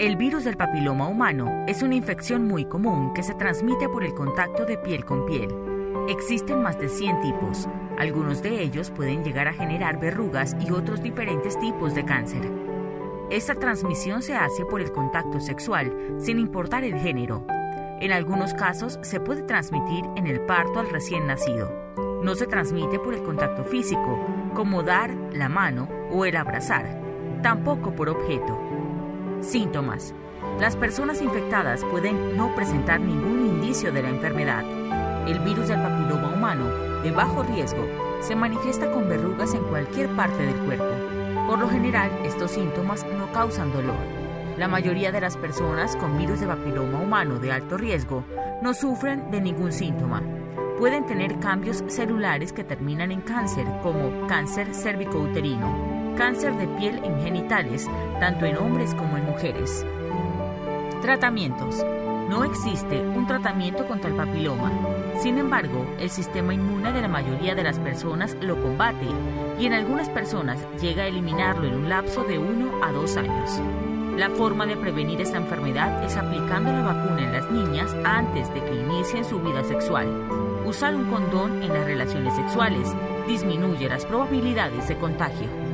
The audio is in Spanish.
El virus del papiloma humano es una infección muy común que se transmite por el contacto de piel con piel Existen más de 100 tipos. Algunos de ellos pueden llegar a generar verrugas y otros diferentes tipos de cáncer. Esta transmisión se hace por el contacto sexual, sin importar el género. En algunos casos se puede transmitir en el parto al recién nacido. No se transmite por el contacto físico, como dar la mano o el abrazar, tampoco por objeto. Síntomas. Las personas infectadas pueden no presentar ningún indicio de la enfermedad el virus del papiloma humano, de bajo riesgo, se manifiesta con verrugas en cualquier parte del cuerpo. Por lo general, estos síntomas no causan dolor. La mayoría de las personas con virus de papiloma humano de alto riesgo no sufren de ningún síntoma. Pueden tener cambios celulares que terminan en cáncer, como cáncer cervicouterino, cáncer de piel en genitales, tanto en hombres como en mujeres. Tratamientos. No existe un tratamiento contra el papiloma. Sin embargo, el sistema inmune de la mayoría de las personas lo combate y en algunas personas llega a eliminarlo en un lapso de 1 a 2 años. La forma de prevenir esta enfermedad es aplicando la vacuna en las niñas antes de que inicien su vida sexual. Usar un condón en las relaciones sexuales disminuye las probabilidades de contagio.